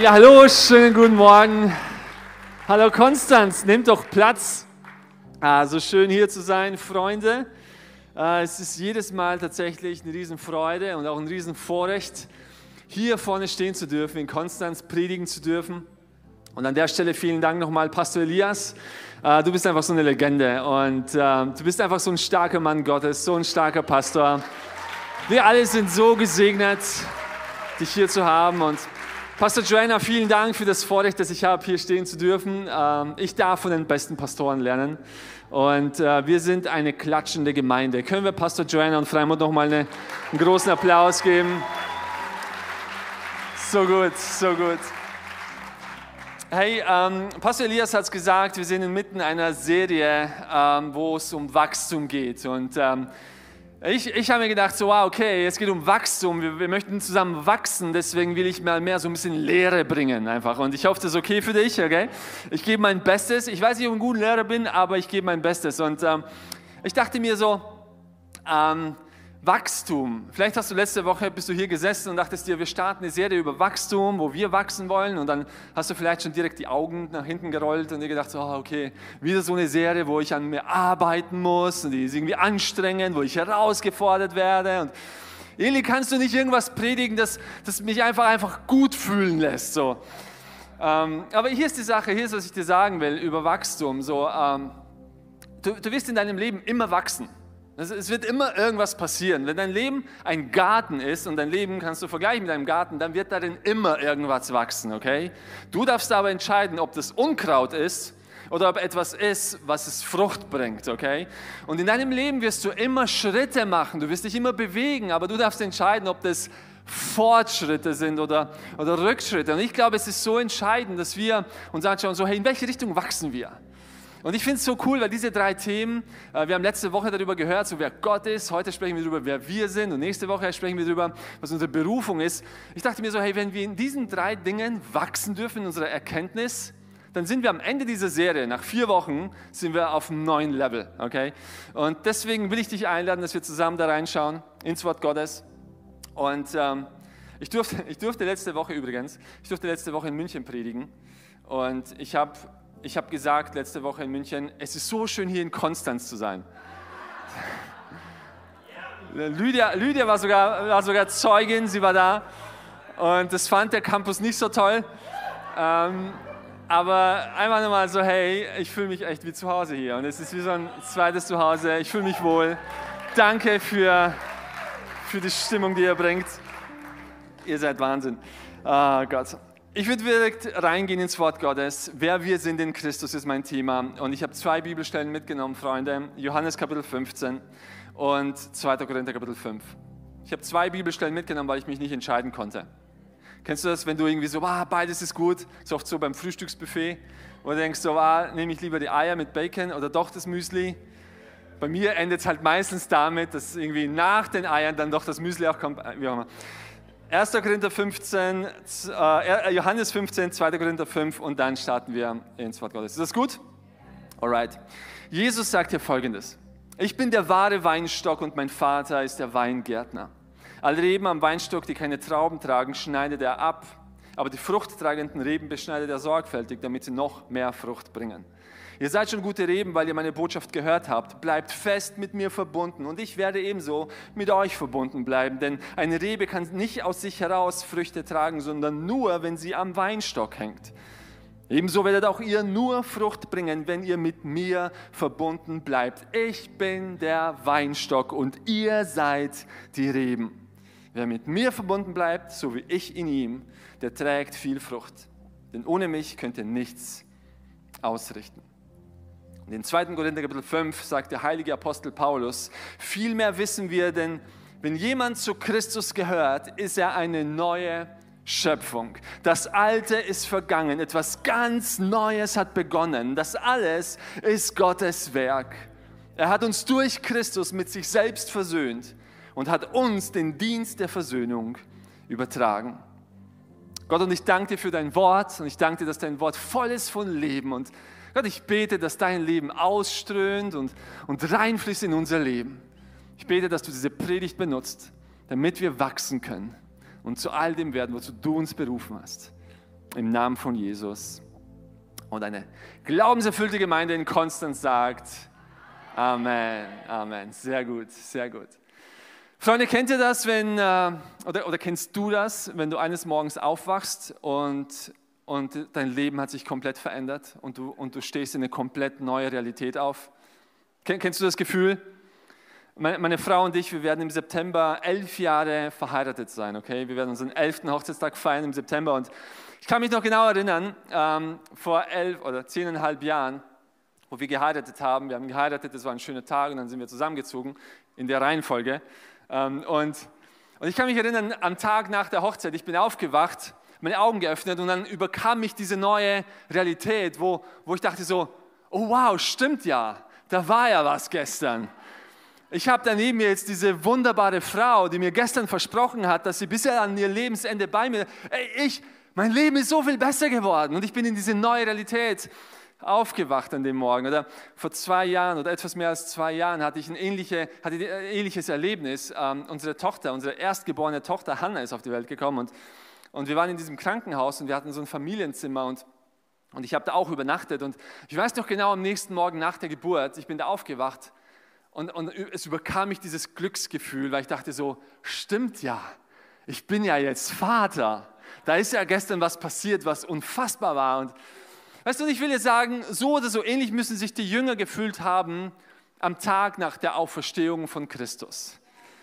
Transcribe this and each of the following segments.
Ja, hallo, schönen guten Morgen. Hallo Konstanz, nehmt doch Platz. Ah, so schön hier zu sein, Freunde. Ah, es ist jedes Mal tatsächlich eine Riesenfreude und auch ein Riesenvorrecht, hier vorne stehen zu dürfen, in Konstanz predigen zu dürfen. Und an der Stelle vielen Dank nochmal, Pastor Elias. Ah, du bist einfach so eine Legende und ah, du bist einfach so ein starker Mann Gottes, so ein starker Pastor. Wir alle sind so gesegnet, dich hier zu haben und Pastor Joanna, vielen Dank für das Vorrecht, das ich habe, hier stehen zu dürfen. Ähm, ich darf von den besten Pastoren lernen. Und äh, wir sind eine klatschende Gemeinde. Können wir Pastor Joanna und Freimund nochmal eine, einen großen Applaus geben? So gut, so gut. Hey, ähm, Pastor Elias hat es gesagt, wir sind inmitten einer Serie, ähm, wo es um Wachstum geht. Und ähm, ich, ich habe mir gedacht, so, wow, okay, es geht um Wachstum, wir, wir, möchten zusammen wachsen, deswegen will ich mal mehr so ein bisschen Lehre bringen einfach. Und ich hoffe, das ist okay für dich, okay? Ich gebe mein Bestes. Ich weiß nicht, ob ich ein guter Lehrer bin, aber ich gebe mein Bestes. Und ähm, ich dachte mir so, ähm, Wachstum. Vielleicht hast du letzte Woche, bist du hier gesessen und dachtest dir, wir starten eine Serie über Wachstum, wo wir wachsen wollen und dann hast du vielleicht schon direkt die Augen nach hinten gerollt und dir gedacht, so, oh, okay, wieder so eine Serie, wo ich an mir arbeiten muss und die ist irgendwie anstrengend, wo ich herausgefordert werde und Eli, kannst du nicht irgendwas predigen, das, das mich einfach, einfach gut fühlen lässt, so. Ähm, aber hier ist die Sache, hier ist, was ich dir sagen will über Wachstum, so, ähm, du, du wirst in deinem Leben immer wachsen. Es wird immer irgendwas passieren. Wenn dein Leben ein Garten ist und dein Leben kannst du vergleichen mit einem Garten, dann wird darin immer irgendwas wachsen, okay? Du darfst aber entscheiden, ob das Unkraut ist oder ob etwas ist, was es Frucht bringt, okay? Und in deinem Leben wirst du immer Schritte machen, du wirst dich immer bewegen, aber du darfst entscheiden, ob das Fortschritte sind oder, oder Rückschritte. Und ich glaube, es ist so entscheidend, dass wir uns anschauen, so, hey, in welche Richtung wachsen wir? Und ich finde es so cool, weil diese drei Themen, äh, wir haben letzte Woche darüber gehört, so wer Gott ist, heute sprechen wir darüber, wer wir sind und nächste Woche sprechen wir darüber, was unsere Berufung ist. Ich dachte mir so, hey, wenn wir in diesen drei Dingen wachsen dürfen in unserer Erkenntnis, dann sind wir am Ende dieser Serie, nach vier Wochen, sind wir auf einem neuen Level, okay? Und deswegen will ich dich einladen, dass wir zusammen da reinschauen ins Wort Gottes. Und ähm, ich, durfte, ich durfte letzte Woche übrigens, ich durfte letzte Woche in München predigen und ich habe ich habe gesagt letzte Woche in München, es ist so schön hier in Konstanz zu sein. Lydia, Lydia war, sogar, war sogar Zeugin, sie war da und das fand der Campus nicht so toll. Ähm, aber einfach nochmal so, hey, ich fühle mich echt wie zu Hause hier und es ist wie so ein zweites Zuhause, ich fühle mich wohl. Danke für, für die Stimmung, die ihr bringt. Ihr seid Wahnsinn. Oh Gott. Ich würde direkt reingehen ins Wort Gottes. Wer wir sind in Christus ist mein Thema. Und ich habe zwei Bibelstellen mitgenommen, Freunde. Johannes Kapitel 15 und 2. Korinther Kapitel 5. Ich habe zwei Bibelstellen mitgenommen, weil ich mich nicht entscheiden konnte. Kennst du das, wenn du irgendwie so, ah, beides ist gut, ist oft so beim Frühstücksbuffet, wo du denkst, so, ah, nehme ich lieber die Eier mit Bacon oder doch das Müsli. Bei mir endet es halt meistens damit, dass irgendwie nach den Eiern dann doch das Müsli auch kommt, wie auch immer. 1. Korinther 15, äh, Johannes 15, 2. Korinther 5 und dann starten wir ins Wort Gottes. Ist das gut? Alright. Jesus sagt hier folgendes. Ich bin der wahre Weinstock und mein Vater ist der Weingärtner. Alle Reben am Weinstock, die keine Trauben tragen, schneidet er ab, aber die fruchttragenden Reben beschneidet er sorgfältig, damit sie noch mehr Frucht bringen. Ihr seid schon gute Reben, weil ihr meine Botschaft gehört habt. Bleibt fest mit mir verbunden und ich werde ebenso mit euch verbunden bleiben. Denn eine Rebe kann nicht aus sich heraus Früchte tragen, sondern nur, wenn sie am Weinstock hängt. Ebenso werdet auch ihr nur Frucht bringen, wenn ihr mit mir verbunden bleibt. Ich bin der Weinstock und ihr seid die Reben. Wer mit mir verbunden bleibt, so wie ich in ihm, der trägt viel Frucht. Denn ohne mich könnt ihr nichts ausrichten. In den 2. Korinther Kapitel 5 sagt der heilige Apostel Paulus, vielmehr wissen wir, denn wenn jemand zu Christus gehört, ist er eine neue Schöpfung. Das Alte ist vergangen, etwas ganz Neues hat begonnen. Das alles ist Gottes Werk. Er hat uns durch Christus mit sich selbst versöhnt und hat uns den Dienst der Versöhnung übertragen. Gott, und ich danke dir für dein Wort und ich danke dir, dass dein Wort voll ist von Leben und Gott, ich bete, dass dein Leben ausströmt und, und reinfließt in unser Leben. Ich bete, dass du diese Predigt benutzt, damit wir wachsen können und zu all dem werden, wozu du uns berufen hast. im Namen von Jesus. Und eine glaubenserfüllte Gemeinde in Konstanz sagt, Amen, Amen. Sehr gut, sehr gut. Freunde, kennt ihr das, wenn, äh, oder, oder kennst du das, wenn du eines Morgens aufwachst und, und dein Leben hat sich komplett verändert und du, und du stehst in eine komplett neue Realität auf? Kennst du das Gefühl? Meine, Frau und ich, wir werden im September elf Jahre verheiratet sein, okay? Wir werden unseren elften Hochzeitstag feiern im September und ich kann mich noch genau erinnern, ähm, vor elf oder zehneinhalb Jahren, wo wir geheiratet haben. Wir haben geheiratet, das war ein schöner Tag und dann sind wir zusammengezogen in der Reihenfolge. Ähm, und, und ich kann mich erinnern, am Tag nach der Hochzeit, ich bin aufgewacht, meine Augen geöffnet und dann überkam mich diese neue Realität, wo, wo ich dachte so, oh wow, stimmt ja, da war ja was gestern. Ich habe daneben jetzt diese wunderbare Frau, die mir gestern versprochen hat, dass sie bisher an ihr Lebensende bei mir, ey, ich, mein Leben ist so viel besser geworden und ich bin in diese neue Realität aufgewacht an dem Morgen. Oder vor zwei Jahren oder etwas mehr als zwei Jahren hatte ich ein, ähnliche, hatte ein ähnliches Erlebnis. Ähm, unsere Tochter, unsere erstgeborene Tochter Hannah ist auf die Welt gekommen und, und wir waren in diesem Krankenhaus und wir hatten so ein Familienzimmer und, und ich habe da auch übernachtet. Und ich weiß noch genau, am nächsten Morgen nach der Geburt, ich bin da aufgewacht und, und es überkam mich dieses Glücksgefühl, weil ich dachte so, stimmt ja, ich bin ja jetzt Vater. Da ist ja gestern was passiert, was unfassbar war. Und Weißt du, ich will dir sagen, so oder so ähnlich müssen sich die Jünger gefühlt haben am Tag nach der Auferstehung von Christus.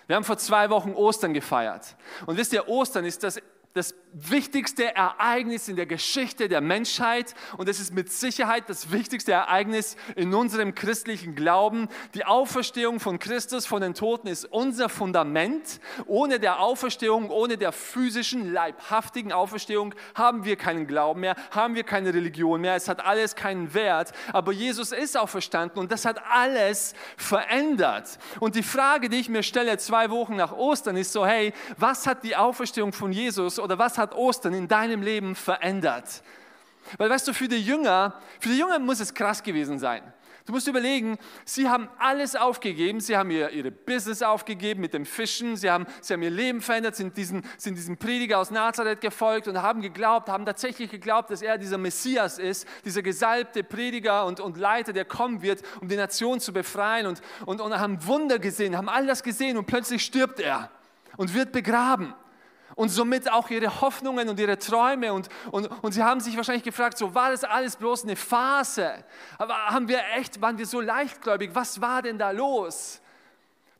Wir haben vor zwei Wochen Ostern gefeiert. Und wisst ihr, Ostern ist das das wichtigste Ereignis in der Geschichte der Menschheit und es ist mit Sicherheit das wichtigste Ereignis in unserem christlichen Glauben. Die Auferstehung von Christus von den Toten ist unser Fundament. Ohne der Auferstehung, ohne der physischen, leibhaftigen Auferstehung haben wir keinen Glauben mehr, haben wir keine Religion mehr. Es hat alles keinen Wert. Aber Jesus ist auferstanden und das hat alles verändert. Und die Frage, die ich mir stelle zwei Wochen nach Ostern, ist so, hey, was hat die Auferstehung von Jesus oder was hat Ostern in deinem Leben verändert? Weil weißt du, für die Jünger, für die Jünger muss es krass gewesen sein. Du musst überlegen, sie haben alles aufgegeben, sie haben ihr ihre Business aufgegeben mit dem Fischen, sie haben, sie haben ihr Leben verändert, sind diesem, sind diesem Prediger aus Nazareth gefolgt und haben geglaubt, haben tatsächlich geglaubt, dass er dieser Messias ist, dieser gesalbte Prediger und, und Leiter, der kommen wird, um die Nation zu befreien und, und, und haben Wunder gesehen, haben all das gesehen und plötzlich stirbt er und wird begraben und somit auch ihre Hoffnungen und ihre Träume. Und, und, und sie haben sich wahrscheinlich gefragt, so war das alles bloß eine Phase? Aber haben wir echt, waren wir so leichtgläubig? Was war denn da los?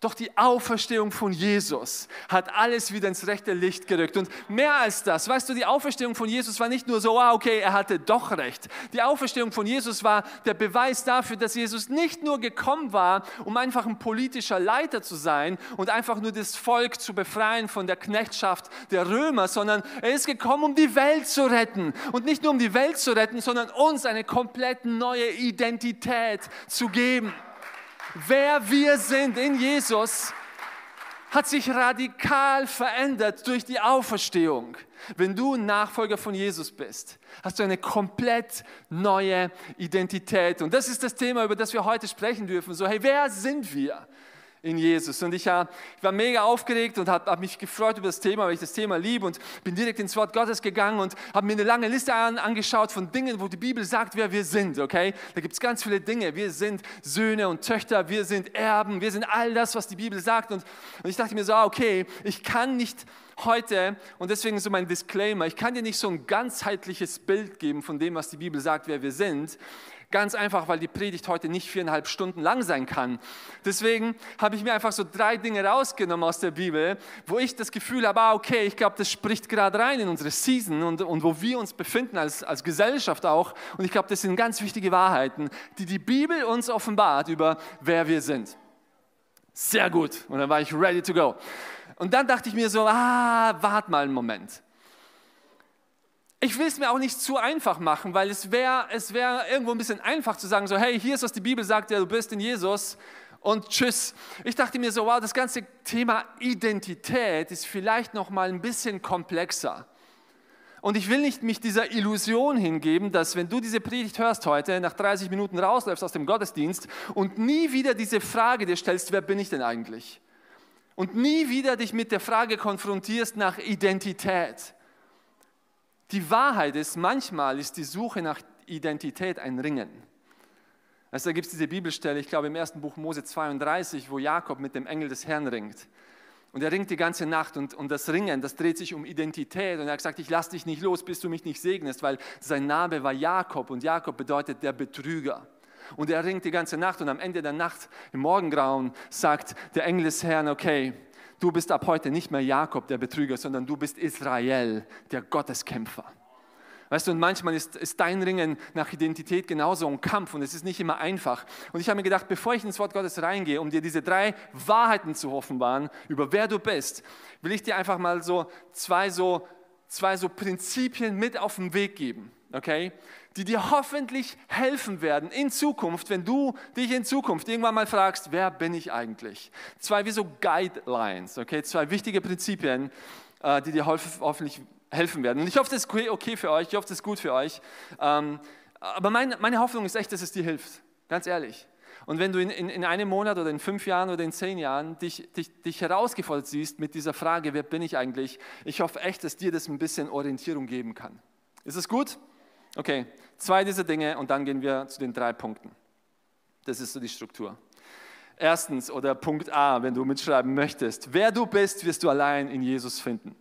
Doch die Auferstehung von Jesus hat alles wieder ins rechte Licht gerückt. Und mehr als das, weißt du, die Auferstehung von Jesus war nicht nur so, ah, okay, er hatte doch recht. Die Auferstehung von Jesus war der Beweis dafür, dass Jesus nicht nur gekommen war, um einfach ein politischer Leiter zu sein und einfach nur das Volk zu befreien von der Knechtschaft der Römer, sondern er ist gekommen, um die Welt zu retten. Und nicht nur um die Welt zu retten, sondern uns eine komplett neue Identität zu geben. Wer wir sind in Jesus hat sich radikal verändert durch die Auferstehung. Wenn du Nachfolger von Jesus bist, hast du eine komplett neue Identität. Und das ist das Thema, über das wir heute sprechen dürfen. So, hey, wer sind wir? In Jesus. Und ich, äh, ich war mega aufgeregt und habe hab mich gefreut über das Thema, weil ich das Thema liebe und bin direkt ins Wort Gottes gegangen und habe mir eine lange Liste an, angeschaut von Dingen, wo die Bibel sagt, wer wir sind. Okay, da gibt es ganz viele Dinge. Wir sind Söhne und Töchter, wir sind Erben, wir sind all das, was die Bibel sagt. Und, und ich dachte mir so, ah, okay, ich kann nicht heute, und deswegen so mein Disclaimer, ich kann dir nicht so ein ganzheitliches Bild geben von dem, was die Bibel sagt, wer wir sind. Ganz einfach, weil die Predigt heute nicht viereinhalb Stunden lang sein kann. Deswegen habe ich mir einfach so drei Dinge rausgenommen aus der Bibel, wo ich das Gefühl habe, ah, okay, ich glaube, das spricht gerade rein in unsere Season und, und wo wir uns befinden als, als Gesellschaft auch. Und ich glaube, das sind ganz wichtige Wahrheiten, die die Bibel uns offenbart über wer wir sind. Sehr gut. Und dann war ich ready to go. Und dann dachte ich mir so, ah, wart mal einen Moment. Ich will es mir auch nicht zu einfach machen, weil es wäre es wär irgendwo ein bisschen einfach zu sagen, so hey, hier ist, was die Bibel sagt, ja, du bist in Jesus und tschüss. Ich dachte mir so, wow, das ganze Thema Identität ist vielleicht noch mal ein bisschen komplexer. Und ich will nicht mich dieser Illusion hingeben, dass wenn du diese Predigt hörst heute, nach 30 Minuten rausläufst aus dem Gottesdienst und nie wieder diese Frage dir stellst, wer bin ich denn eigentlich? Und nie wieder dich mit der Frage konfrontierst nach Identität Die Wahrheit ist, manchmal ist die Suche nach Identität ein Ringen. Also da gibt es diese Bibelstelle, ich glaube im ersten Buch Mose 32, wo Jakob mit dem Engel des Herrn ringt. Und er ringt die ganze Nacht und, und das Ringen, das dreht sich um Identität. Und er hat gesagt, ich lasse dich nicht los, bis du mich nicht segnest, weil sein Name war Jakob und Jakob bedeutet der Betrüger. Und er ringt die ganze Nacht und am Ende der Nacht, im Morgengrauen, sagt der Engel des Herrn, okay, du bist ab heute nicht mehr Jakob, der Betrüger, sondern du bist Israel, der Gotteskämpfer. Weißt du, und manchmal ist, ist dein Ringen nach Identität genauso ein Kampf und es ist nicht immer einfach. Und ich habe mir gedacht, bevor ich ins Wort Gottes reingehe, um dir diese drei Wahrheiten zu offenbaren, über wer du bist, will ich dir einfach mal so zwei so, zwei so Prinzipien mit auf den Weg geben, okay? Die dir hoffentlich helfen werden in Zukunft, wenn du dich in Zukunft irgendwann mal fragst, wer bin ich eigentlich? Zwei wie so Guidelines, okay? Zwei wichtige Prinzipien, äh, die dir hoffentlich helfen werden. Und ich hoffe, das ist okay für euch, ich hoffe, das ist gut für euch. Ähm, aber meine, Hoffnung ist echt, dass es dir hilft, ganz ehrlich. Und wenn du in, einem Monat oder in fünf Jahren oder in zehn Jahren dich, dich, dich herausgefordert siehst mit dieser Frage, wer bin ich eigentlich, ich hoffe echt, dass dir das ein bisschen Orientierung geben kann. Ist es gut? Okay, zwei dieser Dinge und dann gehen wir zu den drei Punkten. Das ist so die Struktur. Erstens oder Punkt A, wenn du mitschreiben möchtest, wer du bist, wirst du allein in Jesus finden.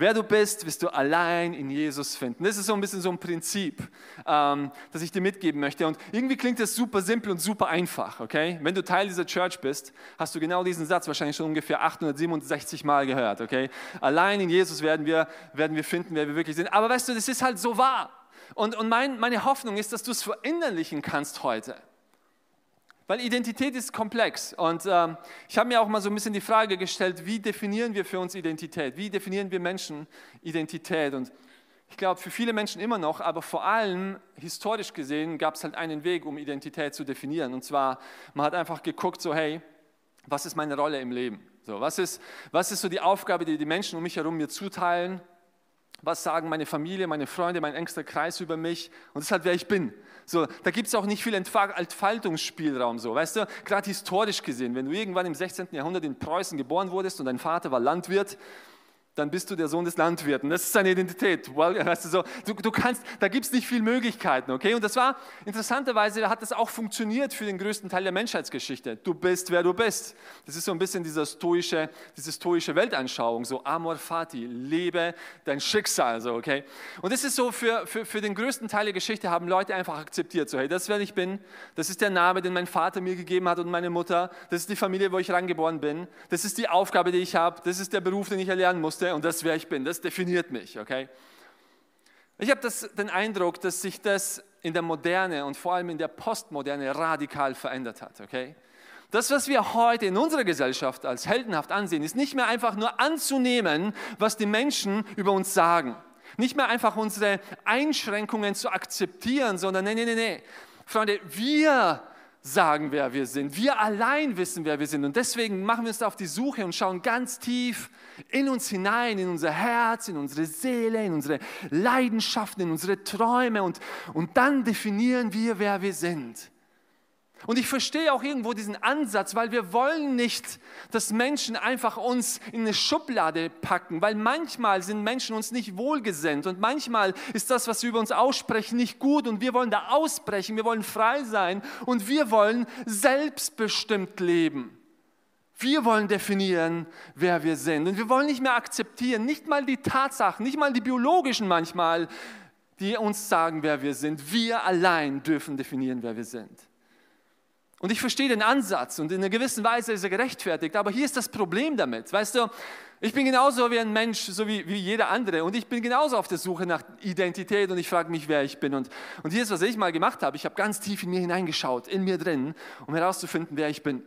Wer du bist, wirst du allein in Jesus finden. Das ist so ein bisschen so ein Prinzip, ähm, das ich dir mitgeben möchte. Und irgendwie klingt das super simpel und super einfach, okay? Wenn du Teil dieser Church bist, hast du genau diesen Satz wahrscheinlich schon ungefähr 867 Mal gehört, okay? Allein in Jesus werden wir, werden wir finden, wer wir wirklich sind. Aber weißt du, das ist halt so wahr. Und, und mein, meine Hoffnung ist, dass du es verinnerlichen kannst heute. Weil Identität ist komplex. Und ähm, ich habe mir auch mal so ein bisschen die Frage gestellt, wie definieren wir für uns Identität? Wie definieren wir Menschen Identität? Und ich glaube, für viele Menschen immer noch, aber vor allem historisch gesehen gab es halt einen Weg, um Identität zu definieren. Und zwar, man hat einfach geguckt, so hey, was ist meine Rolle im Leben? So, was, ist, was ist so die Aufgabe, die die Menschen um mich herum mir zuteilen? Was sagen meine Familie, meine Freunde, mein engster Kreis über mich? Und das ist halt, wer ich bin. So, da gibt es auch nicht viel Entfaltungsspielraum, so, weißt du, gerade historisch gesehen, wenn du irgendwann im 16. Jahrhundert in Preußen geboren wurdest und dein Vater war Landwirt, dann bist du der Sohn des Landwirten. Das ist seine Identität. Weißt du, so, du, du kannst, da gibt es nicht viele Möglichkeiten, okay? Und das war, interessanterweise hat das auch funktioniert für den größten Teil der Menschheitsgeschichte. Du bist, wer du bist. Das ist so ein bisschen diese stoische, diese stoische Weltanschauung, so amor fati, lebe dein Schicksal, so, okay? Und das ist so, für, für, für den größten Teil der Geschichte haben Leute einfach akzeptiert, so, hey, das ist, wer ich bin, das ist der Name, den mein Vater mir gegeben hat und meine Mutter, das ist die Familie, wo ich reingeboren bin, das ist die Aufgabe, die ich habe, das ist der Beruf, den ich erlernen musste und das, wer ich bin. Das definiert mich, okay? Ich habe den Eindruck, dass sich das in der Moderne und vor allem in der Postmoderne radikal verändert hat, okay? Das, was wir heute in unserer Gesellschaft als heldenhaft ansehen, ist nicht mehr einfach nur anzunehmen, was die Menschen über uns sagen. Nicht mehr einfach unsere Einschränkungen zu akzeptieren, sondern nee, nee, nee, nee. Freunde, wir sagen, wer wir sind. Wir allein wissen, wer wir sind. Und deswegen machen wir uns auf die Suche und schauen ganz tief in uns hinein, in unser Herz, in unsere Seele, in unsere Leidenschaften, in unsere Träume. Und, und dann definieren wir, wer wir sind. Und ich verstehe auch irgendwo diesen Ansatz, weil wir wollen nicht, dass Menschen einfach uns in eine Schublade packen, weil manchmal sind Menschen uns nicht wohlgesinnt und manchmal ist das, was sie über uns aussprechen, nicht gut und wir wollen da ausbrechen, wir wollen frei sein und wir wollen selbstbestimmt leben. Wir wollen definieren, wer wir sind und wir wollen nicht mehr akzeptieren, nicht mal die Tatsachen, nicht mal die biologischen manchmal, die uns sagen, wer wir sind. Wir allein dürfen definieren, wer wir sind. Und ich verstehe den Ansatz und in einer gewissen Weise ist er gerechtfertigt, aber hier ist das Problem damit. Weißt du, ich bin genauso wie ein Mensch, so wie, wie jeder andere und ich bin genauso auf der Suche nach Identität und ich frage mich, wer ich bin. Und, und hier ist, was ich mal gemacht habe. Ich habe ganz tief in mir hineingeschaut, in mir drin, um herauszufinden, wer ich bin.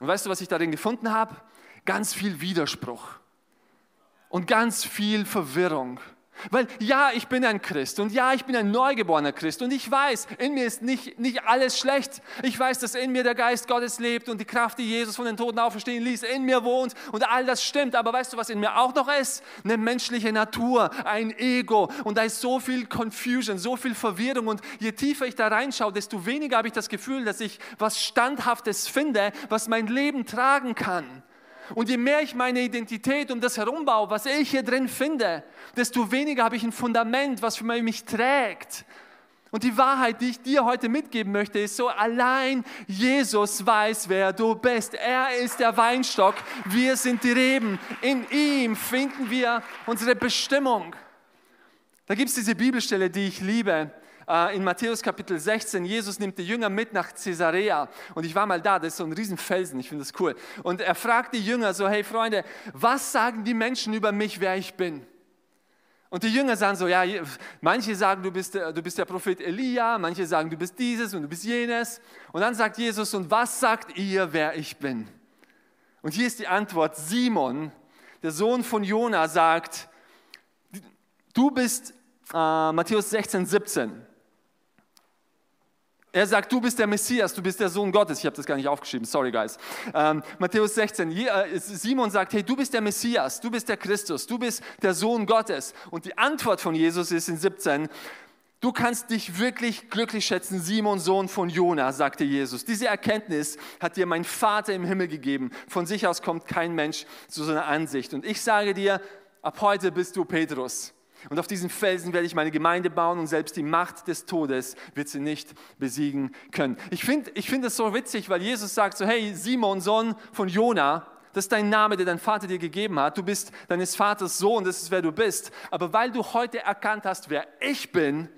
Und weißt du, was ich darin gefunden habe? Ganz viel Widerspruch und ganz viel Verwirrung weil ja, ich bin ein Christ und ja, ich bin ein neugeborener Christ und ich weiß, in mir ist nicht, nicht alles schlecht. Ich weiß, dass in mir der Geist Gottes lebt und die Kraft, die Jesus von den Toten auferstehen ließ, in mir wohnt und all das stimmt. Aber weißt du, was in mir auch noch ist? Eine menschliche Natur, ein Ego und da ist so viel Confusion, so viel Verwirrung und je tiefer ich da reinschaue, desto weniger habe ich das Gefühl, dass ich was Standhaftes finde, was mein Leben tragen kann. Und je mehr ich meine Identität um das herum baue, was ich hier drin finde, desto weniger habe ich ein Fundament, was für mich trägt. Und die Wahrheit, die ich dir heute mitgeben möchte, ist so, allein Jesus weiß, wer du bist. Er ist der Weinstock, wir sind die Reben. In ihm finden wir unsere Bestimmung. Da gibt es diese Bibelstelle, die ich liebe. Äh, in Matthäus Kapitel 16, Jesus nimmt die Jünger mit nach Caesarea und ich war mal da, das ist so ein Riesenfelsen, ich finde das cool. Und er fragt die Jünger so, hey Freunde, was sagen die Menschen über mich, wer ich bin? Und die Jünger sagen so, ja, manche sagen, du bist, der, du bist der Prophet Elia, manche sagen, du bist dieses und du bist jenes. Und dann sagt Jesus, und was sagt ihr, wer ich bin? Und hier ist die Antwort, Simon, der Sohn von Jona, sagt, du bist äh, Matthäus 16, 17. Er sagt, du bist der Messias, du bist der Sohn Gottes. Ich habe das gar nicht aufgeschrieben, sorry guys. Ähm, Matthäus 16, äh, Simon sagt, hey, du bist der Messias, du bist der Christus, du bist der Sohn Gottes. Und die Antwort von Jesus ist in 17, du kannst dich wirklich glücklich schätzen, Simon, Sohn von Jona, sagte Jesus. Diese Erkenntnis hat dir mein Vater im Himmel gegeben. Von sich aus kommt kein Mensch zu so einer Ansicht. Und ich sage dir, ab heute bist du Petrus. Und auf diesen Felsen werde ich meine Gemeinde bauen und selbst die Macht des Todes wird sie nicht besiegen können. Ich finde ich find so witzig, weil Jesus sagt so, hey Simon, Sohn von Jona, das ist dein Name, der dein Vater dir gegeben hat. Du bist deines Vaters Sohn, das ist wer du bist. Aber weil du heute erkannt hast, wer ich bin,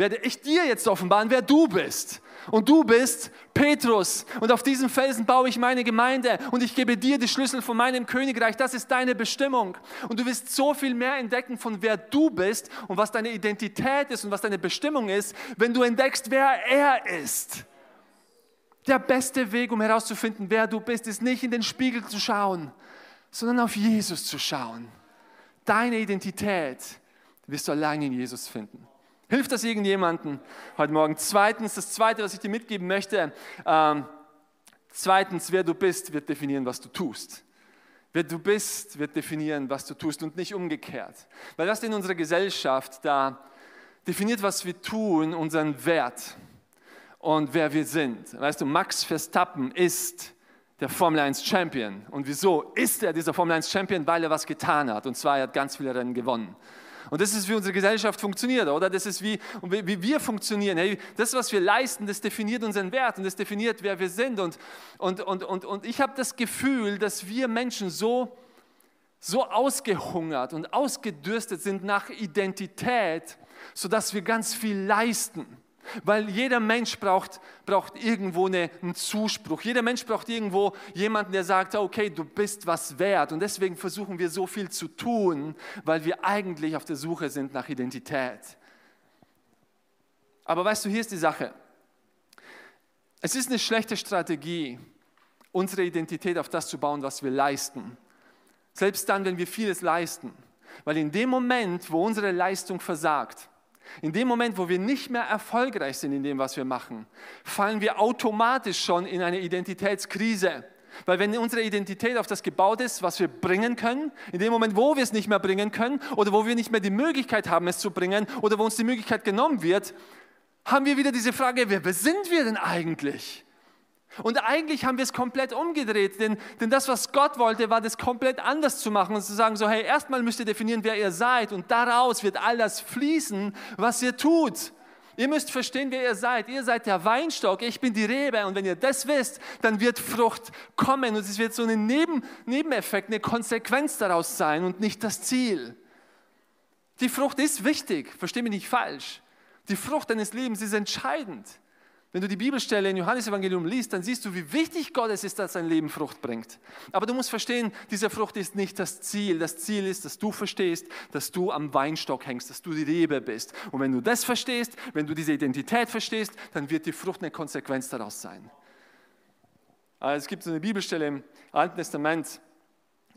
werde ich dir jetzt offenbaren, wer du bist. Und du bist Petrus. Und auf diesem Felsen baue ich meine Gemeinde. Und ich gebe dir die Schlüssel von meinem Königreich. Das ist deine Bestimmung. Und du wirst so viel mehr entdecken von wer du bist und was deine Identität ist und was deine Bestimmung ist, wenn du entdeckst, wer er ist. Der beste Weg, um herauszufinden, wer du bist, ist nicht in den Spiegel zu schauen, sondern auf Jesus zu schauen. Deine Identität wirst du allein in Jesus finden. Hilft das irgendjemandem heute Morgen? Zweitens, das Zweite, was ich dir mitgeben möchte, ähm, zweitens, wer du bist, wird definieren, was du tust. Wer du bist, wird definieren, was du tust und nicht umgekehrt. Weil das in unserer Gesellschaft, da definiert, was wir tun, unseren Wert und wer wir sind. Weißt du, Max Verstappen ist der Formel 1 Champion. Und wieso ist er dieser Formel 1 Champion? Weil er was getan hat. Und zwar, er hat ganz viele Rennen gewonnen. Und das ist, wie unsere Gesellschaft funktioniert, oder? Das ist, wie, wie wir funktionieren. Hey, das, was wir leisten, das definiert unseren Wert und das definiert, wer wir sind. Und, und, und, und, und ich habe das Gefühl, dass wir Menschen so, so ausgehungert und ausgedürstet sind nach Identität, sodass wir ganz viel leisten. Weil jeder Mensch braucht, braucht irgendwo eine, einen Zuspruch. Jeder Mensch braucht irgendwo jemanden, der sagt, okay, du bist was wert. Und deswegen versuchen wir so viel zu tun, weil wir eigentlich auf der Suche sind nach Identität. Aber weißt du, hier ist die Sache. Es ist eine schlechte Strategie, unsere Identität auf das zu bauen, was wir leisten. Selbst dann, wenn wir vieles leisten. Weil in dem Moment, wo unsere Leistung versagt, in dem Moment, wo wir nicht mehr erfolgreich sind in dem, was wir machen, fallen wir automatisch schon in eine Identitätskrise. Weil wenn unsere Identität auf das gebaut ist, was wir bringen können, in dem Moment, wo wir es nicht mehr bringen können oder wo wir nicht mehr die Möglichkeit haben, es zu bringen oder wo uns die Möglichkeit genommen wird, haben wir wieder diese Frage, wer sind wir denn eigentlich? Und eigentlich haben wir es komplett umgedreht, denn, denn das, was Gott wollte, war das komplett anders zu machen und zu sagen, so hey, erstmal müsst ihr definieren, wer ihr seid und daraus wird all das fließen, was ihr tut. Ihr müsst verstehen, wer ihr seid. Ihr seid der Weinstock, ich bin die Rebe und wenn ihr das wisst, dann wird Frucht kommen und es wird so ein Neben, Nebeneffekt, eine Konsequenz daraus sein und nicht das Ziel. Die Frucht ist wichtig, verstehe mich nicht falsch. Die Frucht deines Lebens ist entscheidend. Wenn du die Bibelstelle in Johannes Evangelium liest, dann siehst du, wie wichtig Gott es ist, dass sein Leben Frucht bringt. Aber du musst verstehen, diese Frucht ist nicht das Ziel. Das Ziel ist, dass du verstehst, dass du am Weinstock hängst, dass du die Rebe bist. Und wenn du das verstehst, wenn du diese Identität verstehst, dann wird die Frucht eine Konsequenz daraus sein. Also es gibt so eine Bibelstelle im Alten Testament,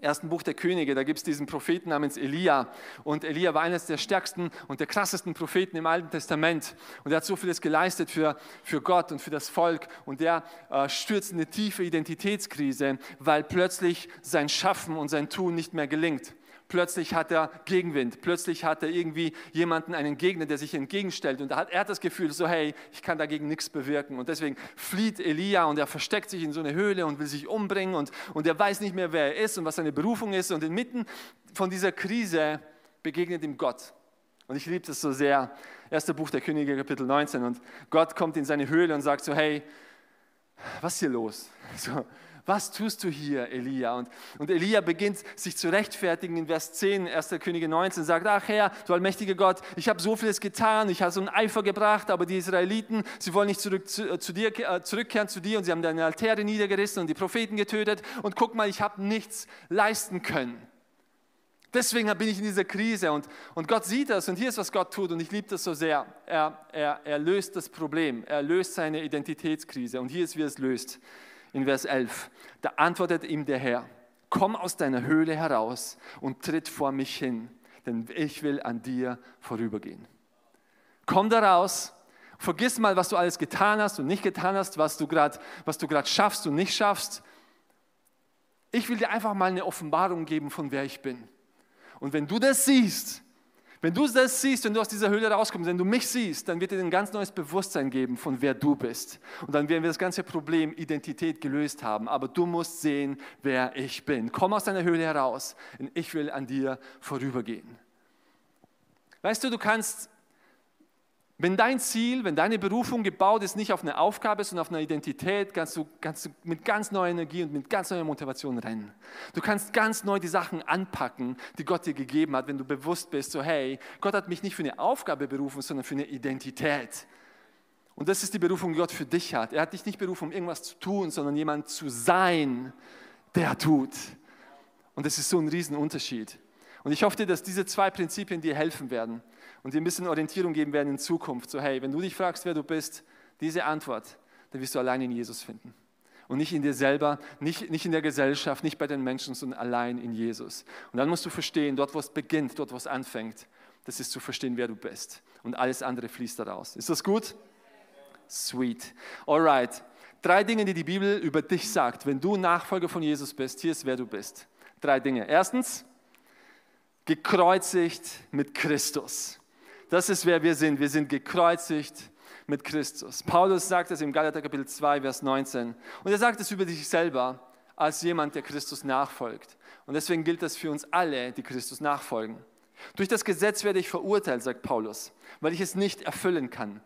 ersten Buch der Könige, da gibt es diesen Propheten namens Elia. Und Elia war eines der stärksten und der krassesten Propheten im Alten Testament. Und er hat so vieles geleistet für, für Gott und für das Volk. Und der äh, stürzt in eine tiefe Identitätskrise, weil plötzlich sein Schaffen und sein Tun nicht mehr gelingt. Plötzlich hat er Gegenwind. Plötzlich hat er irgendwie jemanden, einen Gegner, der sich entgegenstellt. Und er hat, er das Gefühl, so hey, ich kann dagegen nichts bewirken. Und deswegen flieht Elia und er versteckt sich in so eine Höhle und will sich umbringen. Und, und er weiß nicht mehr, wer er ist und was seine Berufung ist. Und inmitten von dieser Krise begegnet ihm Gott. Und ich liebe das so sehr. Erster Buch der Könige, Kapitel 19. Und Gott kommt in seine Höhle und sagt so, hey, was ist hier los? So, was tust du hier, Elia? Und, und Elia beginnt sich zu rechtfertigen in Vers 10, 1. Könige 19, sagt, ach Herr, du allmächtiger Gott, ich habe so vieles getan, ich habe so einen Eifer gebracht, aber die Israeliten, sie wollen nicht zurück zu, zu dir, äh, zurückkehren zu dir und sie haben deine Altäre niedergerissen und die Propheten getötet und guck mal, ich habe nichts leisten können. Deswegen bin ich in dieser Krise und, und Gott sieht das und hier ist, was Gott tut und ich liebe das so sehr. Er, er, er löst das Problem, er löst seine Identitätskrise und hier ist, wie er es löst in Vers 11. Da antwortet ihm der Herr, komm aus deiner Höhle heraus und tritt vor mich hin, denn ich will an dir vorübergehen. Komm da raus, vergiss mal, was du alles getan hast und nicht getan hast, was du gerade schaffst und nicht schaffst. Ich will dir einfach mal eine Offenbarung geben, von wer ich bin. Und wenn du das siehst, wenn du das siehst, wenn du aus dieser Höhle rauskommst, wenn du mich siehst, dann wird dir ein ganz neues Bewusstsein geben, von wer du bist. Und dann werden wir das ganze Problem Identität gelöst haben. Aber du musst sehen, wer ich bin. Komm aus deiner Höhle heraus und ich will an dir vorübergehen. Weißt du, du kannst wenn dein Ziel, wenn deine Berufung gebaut ist, nicht auf eine Aufgabe, sondern auf eine Identität, kannst du, kannst du mit ganz neuer Energie und mit ganz neuer Motivation rennen. Du kannst ganz neu die Sachen anpacken, die Gott dir gegeben hat, wenn du bewusst bist, so hey, Gott hat mich nicht für eine Aufgabe berufen, sondern für eine Identität. Und das ist die Berufung, die Gott für dich hat. Er hat dich nicht berufen, um irgendwas zu tun, sondern jemand zu sein, der tut. Und das ist so ein Riesenunterschied. Und ich hoffe dir, dass diese zwei Prinzipien dir helfen werden und dir ein bisschen Orientierung geben werden in Zukunft. So, hey, wenn du dich fragst, wer du bist, diese Antwort, dann wirst du allein in Jesus finden. Und nicht in dir selber, nicht, nicht in der Gesellschaft, nicht bei den Menschen, sondern allein in Jesus. Und dann musst du verstehen, dort wo es beginnt, dort wo es anfängt, das ist zu verstehen, wer du bist. Und alles andere fließt daraus. Ist das gut? Sweet. Alright. Drei Dinge, die die Bibel über dich sagt. Wenn du Nachfolger von Jesus bist, hier ist, wer du bist. Drei Dinge. Erstens, gekreuzigt mit Christus. Das ist, wer wir sind. Wir sind gekreuzigt mit Christus. Paulus sagt es im Galater Kapitel 2, Vers 19. Und er sagt es über sich selber als jemand, der Christus nachfolgt. Und deswegen gilt das für uns alle, die Christus nachfolgen. Durch das Gesetz werde ich verurteilt, sagt Paulus, weil ich es nicht erfüllen kann.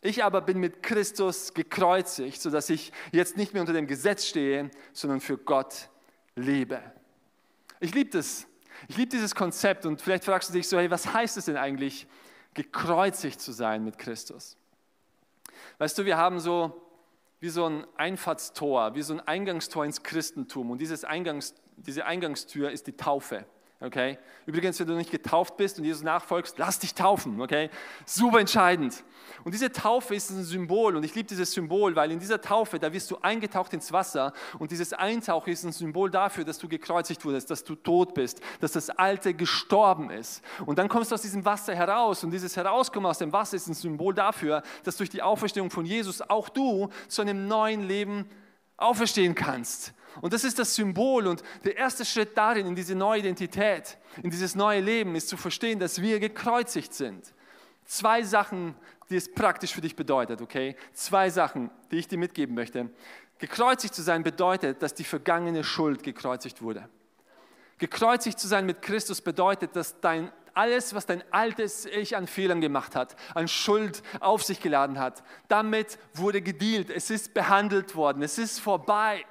Ich aber bin mit Christus gekreuzigt, sodass ich jetzt nicht mehr unter dem Gesetz stehe, sondern für Gott lebe. Ich liebe das. Ich liebe dieses Konzept und vielleicht fragst du dich so, hey, was heißt es denn eigentlich, gekreuzigt zu sein mit Christus. Weißt du, wir haben so wie so ein Einfahrtstor, wie so ein Eingangstor ins Christentum. Und dieses Eingangs, diese Eingangstür ist die Taufe. Okay? Übrigens, wenn du nicht getauft bist und Jesus nachfolgst, lass dich taufen. Okay? Super entscheidend. Und diese Taufe ist ein Symbol und ich liebe dieses Symbol, weil in dieser Taufe, da wirst du eingetaucht ins Wasser und dieses Eintauchen ist ein Symbol dafür, dass du gekreuzigt wurdest, dass du tot bist, dass das Alte gestorben ist. Und dann kommst du aus diesem Wasser heraus und dieses Herauskommen aus dem Wasser ist ein Symbol dafür, dass durch die Auferstehung von Jesus auch du zu einem neuen Leben auferstehen kannst. Und das ist das Symbol und der erste Schritt darin, in diese neue Identität, in dieses neue Leben, ist zu verstehen, dass wir gekreuzigt sind. Zwei Sachen, die es praktisch für dich bedeutet, okay? Zwei Sachen, die ich dir mitgeben möchte. Gekreuzigt zu sein bedeutet, dass die vergangene Schuld gekreuzigt wurde. Gekreuzigt zu sein mit Christus bedeutet, dass dein alles, was dein altes Ich an Fehlern gemacht hat, an Schuld auf sich geladen hat, damit wurde gedealt. Es ist behandelt worden. Es ist vorbei.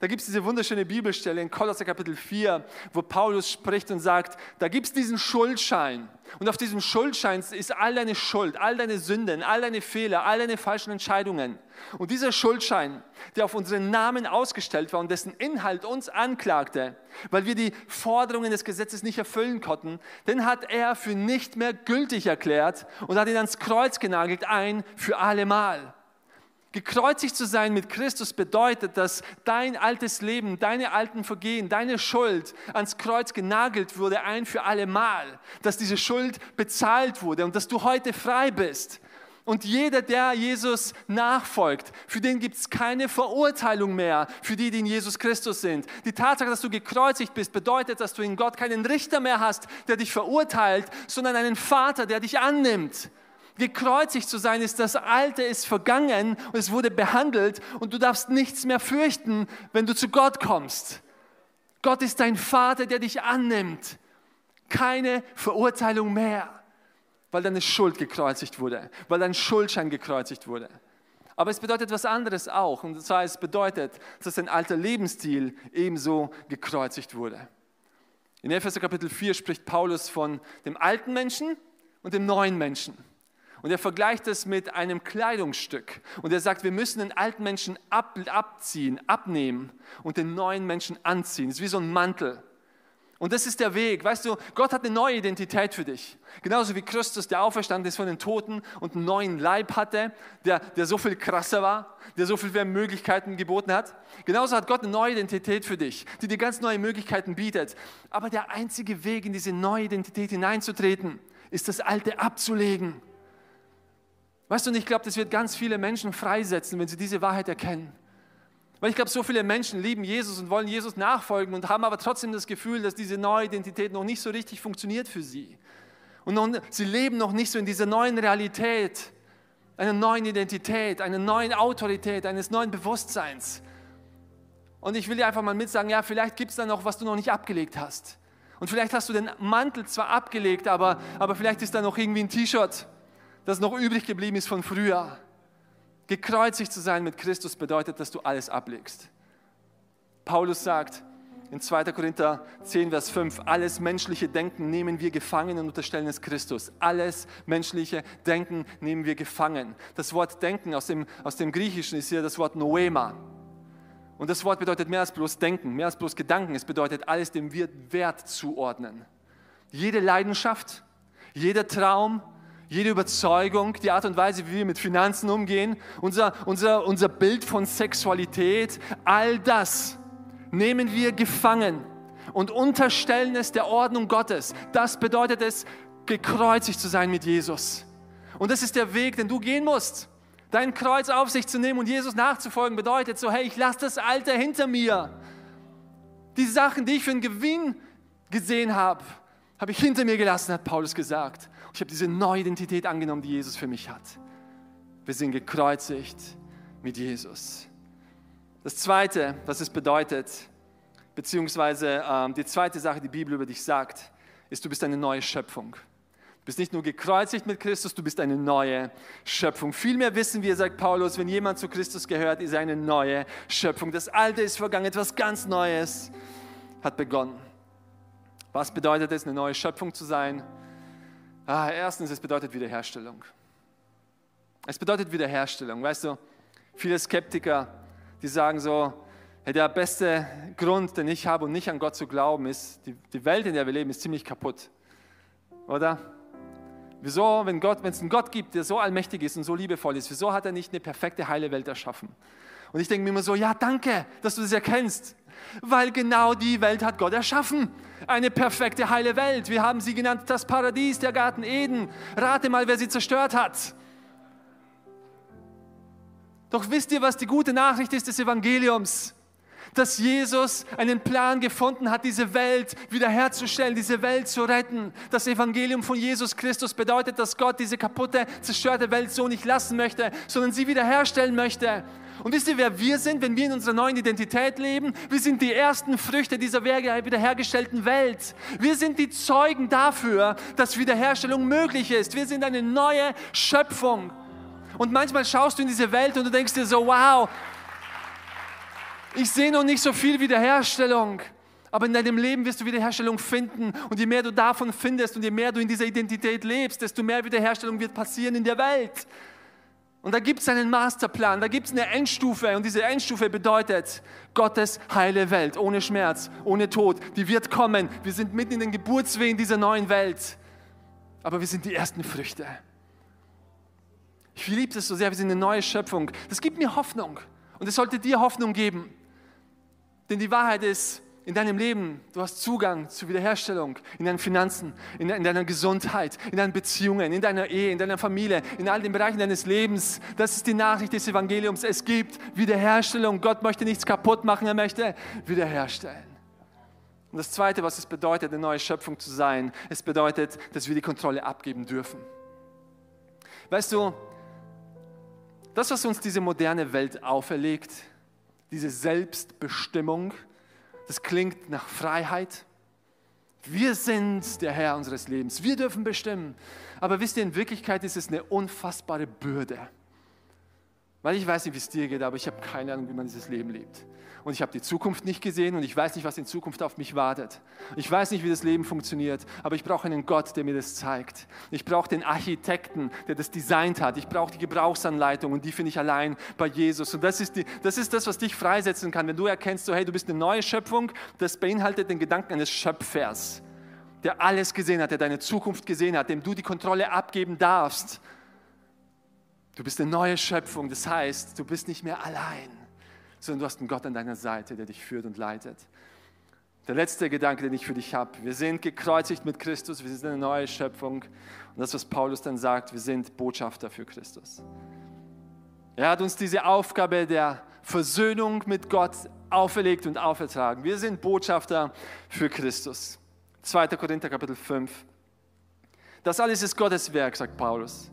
Da gibt es diese wunderschöne Bibelstelle in Kolosser Kapitel 4, wo Paulus spricht und sagt, da gibt es diesen Schuldschein. Und auf diesem Schuldschein ist all deine Schuld, all deine Sünden, all deine Fehler, all deine falschen Entscheidungen. Und dieser Schuldschein, der auf unseren Namen ausgestellt war und dessen Inhalt uns anklagte, weil wir die Forderungen des Gesetzes nicht erfüllen konnten, den hat er für nicht mehr gültig erklärt und hat ihn ans Kreuz genagelt, ein für allemal. Gekreuzigt zu sein mit Christus bedeutet, dass dein altes Leben, deine alten Vergehen, deine Schuld ans Kreuz genagelt wurde, ein für alle Mal. Dass diese Schuld bezahlt wurde und dass du heute frei bist. Und jeder, der Jesus nachfolgt, für den gibt es keine Verurteilung mehr, für die, die in Jesus Christus sind. Die Tatsache, dass du gekreuzigt bist, bedeutet, dass du in Gott keinen Richter mehr hast, der dich verurteilt, sondern einen Vater, der dich annimmt. Gekreuzigt zu sein ist, das Alte ist vergangen und es wurde behandelt und du darfst nichts mehr fürchten, wenn du zu Gott kommst. Gott ist dein Vater, der dich annimmt. Keine Verurteilung mehr weil deine Schuld gekreuzigt wurde, weil dein Schuldschein gekreuzigt wurde. Aber es bedeutet was anderes auch. Und zwar es bedeutet, dass dein alter Lebensstil ebenso gekreuzigt wurde. In Epheser Kapitel 4 spricht Paulus von dem alten Menschen und dem neuen Menschen. Und er vergleicht es mit einem Kleidungsstück. Und er sagt, wir müssen den alten Menschen ab, abziehen, abnehmen und den neuen Menschen anziehen. Es ist wie so ein Mantel. Und das ist der Weg. Weißt du, Gott hat eine neue Identität für dich. Genauso wie Christus, der auferstanden ist von den Toten und einen neuen Leib hatte, der, der so viel krasser war, der so viel mehr Möglichkeiten geboten hat. Genauso hat Gott eine neue Identität für dich, die dir ganz neue Möglichkeiten bietet. Aber der einzige Weg, in diese neue Identität hineinzutreten, ist das Alte abzulegen. Weißt du, und ich glaube, das wird ganz viele Menschen freisetzen, wenn sie diese Wahrheit erkennen. Weil ich glaube, so viele Menschen lieben Jesus und wollen Jesus nachfolgen und haben aber trotzdem das Gefühl, dass diese neue Identität noch nicht so richtig funktioniert für sie. Und noch, sie leben noch nicht so in dieser neuen Realität, einer neuen Identität, einer neuen Autorität, eines neuen Bewusstseins. Und ich will dir einfach mal mitsagen, ja, vielleicht gibt es da noch, was du noch nicht abgelegt hast. Und vielleicht hast du den Mantel zwar abgelegt, aber, aber vielleicht ist da noch irgendwie ein T-Shirt, das noch übrig geblieben ist von früher. Gekreuzigt zu sein mit Christus bedeutet, dass du alles ablegst. Paulus sagt in 2. Korinther 10, Vers 5, alles menschliche Denken nehmen wir gefangen und unterstellen es Christus. Alles menschliche Denken nehmen wir gefangen. Das Wort Denken aus dem, aus dem Griechischen ist hier das Wort Noema. Und das Wort bedeutet mehr als bloß Denken, mehr als bloß Gedanken. Es bedeutet alles dem Wert zuordnen. Jede Leidenschaft, jeder Traum, jede Überzeugung, die Art und Weise, wie wir mit Finanzen umgehen, unser, unser, unser Bild von Sexualität, all das nehmen wir gefangen und unterstellen es der Ordnung Gottes. Das bedeutet es, gekreuzigt zu sein mit Jesus. Und das ist der Weg, den du gehen musst. Dein Kreuz auf sich zu nehmen und Jesus nachzufolgen bedeutet so, hey, ich lasse das Alte hinter mir. Die Sachen, die ich für einen Gewinn gesehen habe, habe ich hinter mir gelassen, hat Paulus gesagt. Ich habe diese neue Identität angenommen, die Jesus für mich hat. Wir sind gekreuzigt mit Jesus. Das Zweite, was es bedeutet, beziehungsweise ähm, die zweite Sache, die Bibel über dich sagt, ist, du bist eine neue Schöpfung. Du bist nicht nur gekreuzigt mit Christus, du bist eine neue Schöpfung. Vielmehr wissen wir, sagt Paulus, wenn jemand zu Christus gehört, ist er eine neue Schöpfung. Das Alte ist vergangen, etwas ganz Neues hat begonnen. Was bedeutet es, eine neue Schöpfung zu sein? Ah, erstens, es bedeutet Wiederherstellung. Es bedeutet Wiederherstellung. Weißt du, viele Skeptiker, die sagen so, hey, der beste Grund, den ich habe, um nicht an Gott zu glauben, ist, die, die Welt, in der wir leben, ist ziemlich kaputt. Oder? Wieso, wenn Gott, wenn es einen Gott gibt, der so allmächtig ist und so liebevoll ist, wieso hat er nicht eine perfekte, heile Welt erschaffen? Und ich denke mir immer so, ja, danke, dass du das erkennst weil genau die Welt hat Gott erschaffen. Eine perfekte, heile Welt. Wir haben sie genannt das Paradies, der Garten Eden. Rate mal, wer sie zerstört hat. Doch wisst ihr, was die gute Nachricht ist des Evangeliums? Dass Jesus einen Plan gefunden hat, diese Welt wiederherzustellen, diese Welt zu retten. Das Evangelium von Jesus Christus bedeutet, dass Gott diese kaputte, zerstörte Welt so nicht lassen möchte, sondern sie wiederherstellen möchte. Und wisst ihr, wer wir sind, wenn wir in unserer neuen Identität leben? Wir sind die ersten Früchte dieser wiederhergestellten Welt. Wir sind die Zeugen dafür, dass Wiederherstellung möglich ist. Wir sind eine neue Schöpfung. Und manchmal schaust du in diese Welt und du denkst dir so, wow, ich sehe noch nicht so viel Wiederherstellung. Aber in deinem Leben wirst du Wiederherstellung finden. Und je mehr du davon findest und je mehr du in dieser Identität lebst, desto mehr Wiederherstellung wird passieren in der Welt. Und da gibt es einen Masterplan, da gibt es eine Endstufe und diese Endstufe bedeutet Gottes heile Welt, ohne Schmerz, ohne Tod. Die wird kommen. Wir sind mitten in den Geburtswehen dieser neuen Welt. Aber wir sind die ersten Früchte. Ich liebe es so sehr, wir sind eine neue Schöpfung. Das gibt mir Hoffnung und es sollte dir Hoffnung geben. Denn die Wahrheit ist, in deinem Leben, du hast Zugang zur Wiederherstellung in deinen Finanzen, in, in, deiner Gesundheit, in deinen Beziehungen, in deiner Ehe, in deiner Familie, in all den Bereichen deines Lebens. Das ist die Nachricht des Evangeliums. Es gibt Wiederherstellung. Gott möchte nichts kaputt machen, er möchte wiederherstellen. Und das Zweite, was es bedeutet, eine neue Schöpfung zu sein, es bedeutet, dass wir die Kontrolle abgeben dürfen. Weißt du, das, was uns diese moderne Welt auferlegt, diese Selbstbestimmung, das klingt nach Freiheit. Wir sind der Herr unseres Lebens. Wir dürfen bestimmen. Aber wisst ihr, in Wirklichkeit ist es eine unfassbare Bürde. Weil ich weiß nicht, wie es dir geht, aber ich habe keine Ahnung, wie man dieses Leben lebt und ich habe die Zukunft nicht gesehen und ich weiß nicht, was in Zukunft auf mich wartet. Ich weiß nicht, wie das Leben funktioniert, aber ich brauche einen Gott, der mir das zeigt. Ich brauche den Architekten, der das designt hat. Ich brauche die Gebrauchsanleitung und die finde ich allein bei Jesus. Und das ist, die, das ist das, was dich freisetzen kann, wenn du erkennst, so hey, du bist eine neue Schöpfung, das beinhaltet den Gedanken eines Schöpfers, der alles gesehen hat, der deine Zukunft gesehen hat, dem du die Kontrolle abgeben darfst. Du bist eine neue Schöpfung, das heißt, du bist nicht mehr allein sondern du hast einen Gott an deiner Seite, der dich führt und leitet. Der letzte Gedanke, den ich für dich habe, wir sind gekreuzigt mit Christus, wir sind eine neue Schöpfung. Und das, was Paulus dann sagt, wir sind Botschafter für Christus. Er hat uns diese Aufgabe der Versöhnung mit Gott auferlegt und aufertragen. Wir sind Botschafter für Christus. 2. Korinther Kapitel 5. Das alles ist Gottes Werk, sagt Paulus.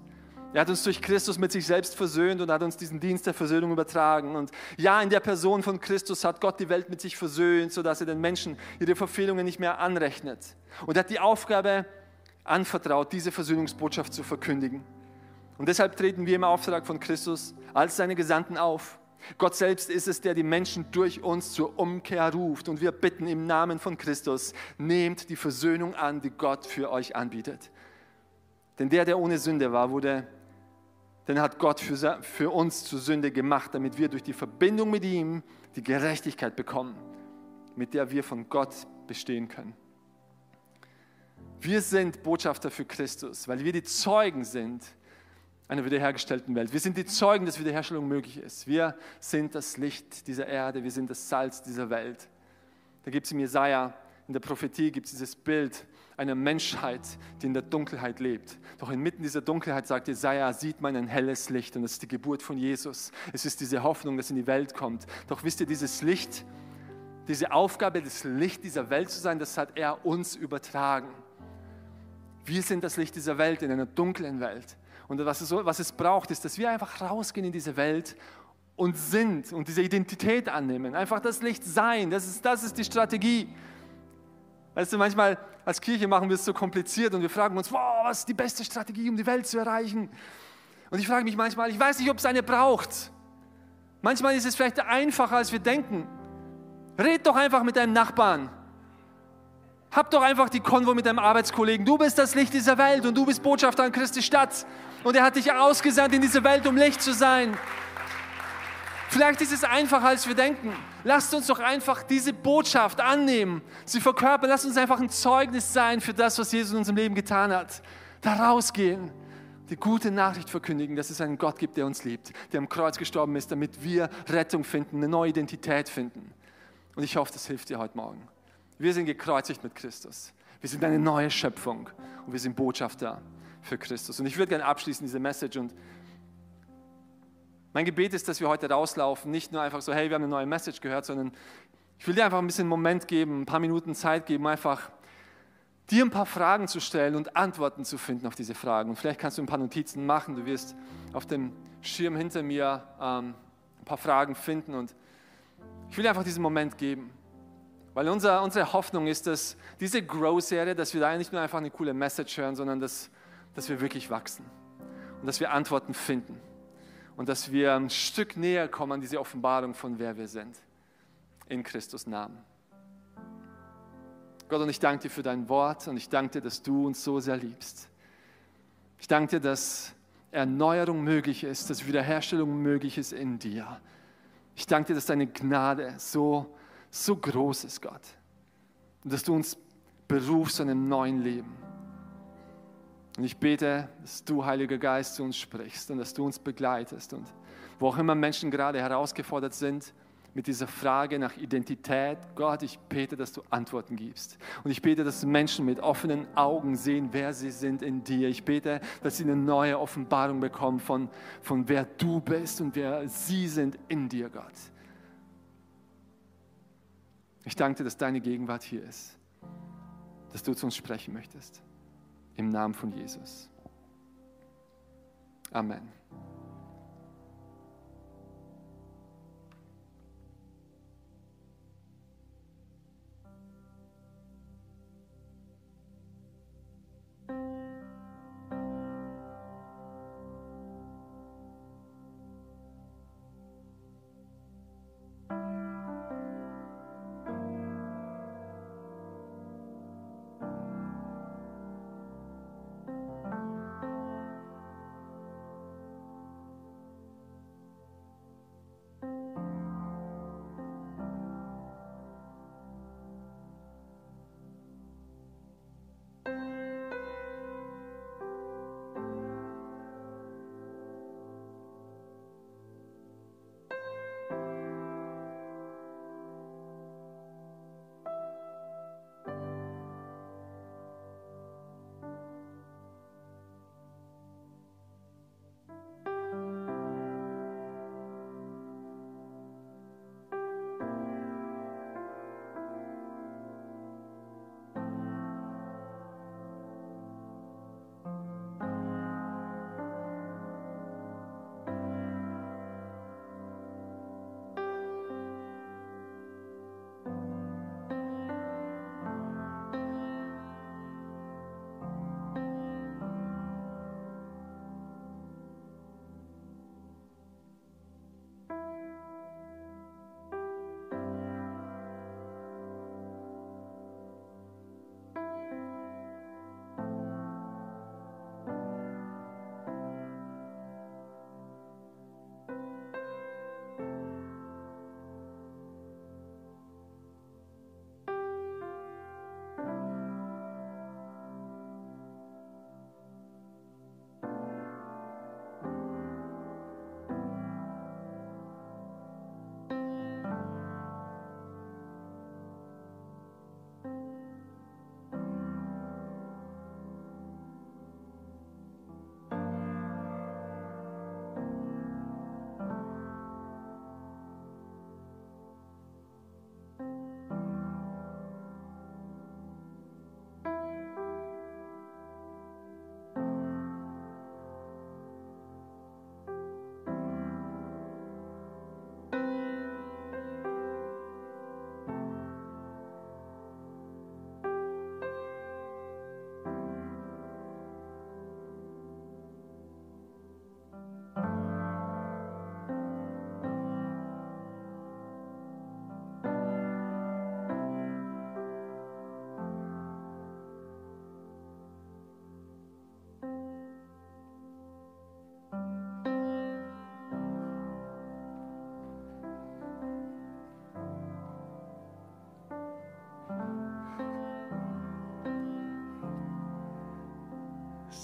Er hat uns durch Christus mit sich selbst versöhnt und hat uns diesen Dienst der Versöhnung übertragen. Und ja, in der Person von Christus hat Gott die Welt mit sich versöhnt, sodass er den Menschen ihre Verfehlungen nicht mehr anrechnet. Und er hat die Aufgabe anvertraut, diese Versöhnungsbotschaft zu verkündigen. Und deshalb treten wir im Auftrag von Christus als seine Gesandten auf. Gott selbst ist es, der die Menschen durch uns zur Umkehr ruft. Und wir bitten im Namen von Christus, nehmt die Versöhnung an, die Gott für euch anbietet. Denn der, der ohne Sünde war, wurde den hat Gott für, für uns zur Sünde gemacht, damit wir durch die Verbindung mit ihm die Gerechtigkeit bekommen, mit der wir von Gott bestehen können. Wir sind Botschafter für Christus, weil wir die Zeugen sind einer wiederhergestellten Welt. Wir sind die Zeugen, dass Wiederherstellung möglich ist. Wir sind das Licht dieser Erde, wir sind das Salz dieser Welt. Da gibt es im Jesaja, in der Prophetie gibt es dieses Bild einer Menschheit, die in der Dunkelheit lebt. Doch inmitten dieser Dunkelheit, sagt Jesaja, sieht man ein helles Licht und das ist die Geburt von Jesus. Es ist diese Hoffnung, dass in die Welt kommt. Doch wisst ihr, dieses Licht, diese Aufgabe, das Licht dieser Welt zu sein, das hat er uns übertragen. Wir sind das Licht dieser Welt in einer dunklen Welt. Und was es, was es braucht, ist, dass wir einfach rausgehen in diese Welt und sind und diese Identität annehmen. Einfach das Licht sein. Das ist, das ist die Strategie. Weißt du, manchmal als Kirche machen wir es so kompliziert und wir fragen uns, wow, was ist die beste Strategie, um die Welt zu erreichen? Und ich frage mich manchmal, ich weiß nicht, ob es eine braucht. Manchmal ist es vielleicht einfacher, als wir denken. Red doch einfach mit deinem Nachbarn. Hab doch einfach die Konvo mit deinem Arbeitskollegen. Du bist das Licht dieser Welt und du bist Botschafter an Christi Stadt. Und er hat dich ausgesandt in diese Welt, um Licht zu sein. Vielleicht ist es einfacher, als wir denken. Lasst uns doch einfach diese Botschaft annehmen, sie verkörpern. Lasst uns einfach ein Zeugnis sein für das, was Jesus in unserem Leben getan hat. Da rausgehen, die gute Nachricht verkündigen, dass es einen Gott gibt, der uns liebt, der am Kreuz gestorben ist, damit wir Rettung finden, eine neue Identität finden. Und ich hoffe, das hilft dir heute Morgen. Wir sind gekreuzigt mit Christus. Wir sind eine neue Schöpfung und wir sind Botschafter für Christus. Und ich würde gerne abschließen diese Message und mein Gebet ist, dass wir heute rauslaufen, nicht nur einfach so, hey, wir haben eine neue Message gehört, sondern ich will dir einfach ein bisschen Moment geben, ein paar Minuten Zeit geben, einfach dir ein paar Fragen zu stellen und Antworten zu finden auf diese Fragen. Und vielleicht kannst du ein paar Notizen machen. Du wirst auf dem Schirm hinter mir ähm, ein paar Fragen finden. Und ich will dir einfach diesen Moment geben. Weil unser, unsere Hoffnung ist, dass diese Grow-Serie, dass wir da nicht nur einfach eine coole Message hören, sondern dass, dass wir wirklich wachsen und dass wir Antworten finden und dass wir ein Stück näher kommen an diese Offenbarung von wer wir sind. In Christus Namen. Gott, und ich danke dir für dein Wort und ich danke dir, dass du uns so sehr liebst. Ich danke dir, dass Erneuerung möglich ist, dass Wiederherstellung möglich ist in dir. Ich danke dir, dass deine Gnade so, so groß ist, Gott. Und dass du uns berufst zu einem neuen Leben. Und ich bete, dass du, Heiliger Geist, zu uns sprichst und dass du uns begleitest. Und wo auch immer Menschen gerade herausgefordert sind, mit dieser Frage nach Identität. Gott, ich bete, dass du Antworten gibst. Und ich bete, dass Menschen mit offenen Augen sehen, wer sie sind in dir. Ich bete, dass sie eine neue Offenbarung bekommen von, von wer du bist und wer sie sind in dir, Gott. Ich danke dir, dass deine Gegenwart hier ist, dass du zu uns sprechen möchtest. Im Namen von Jesus. Amen.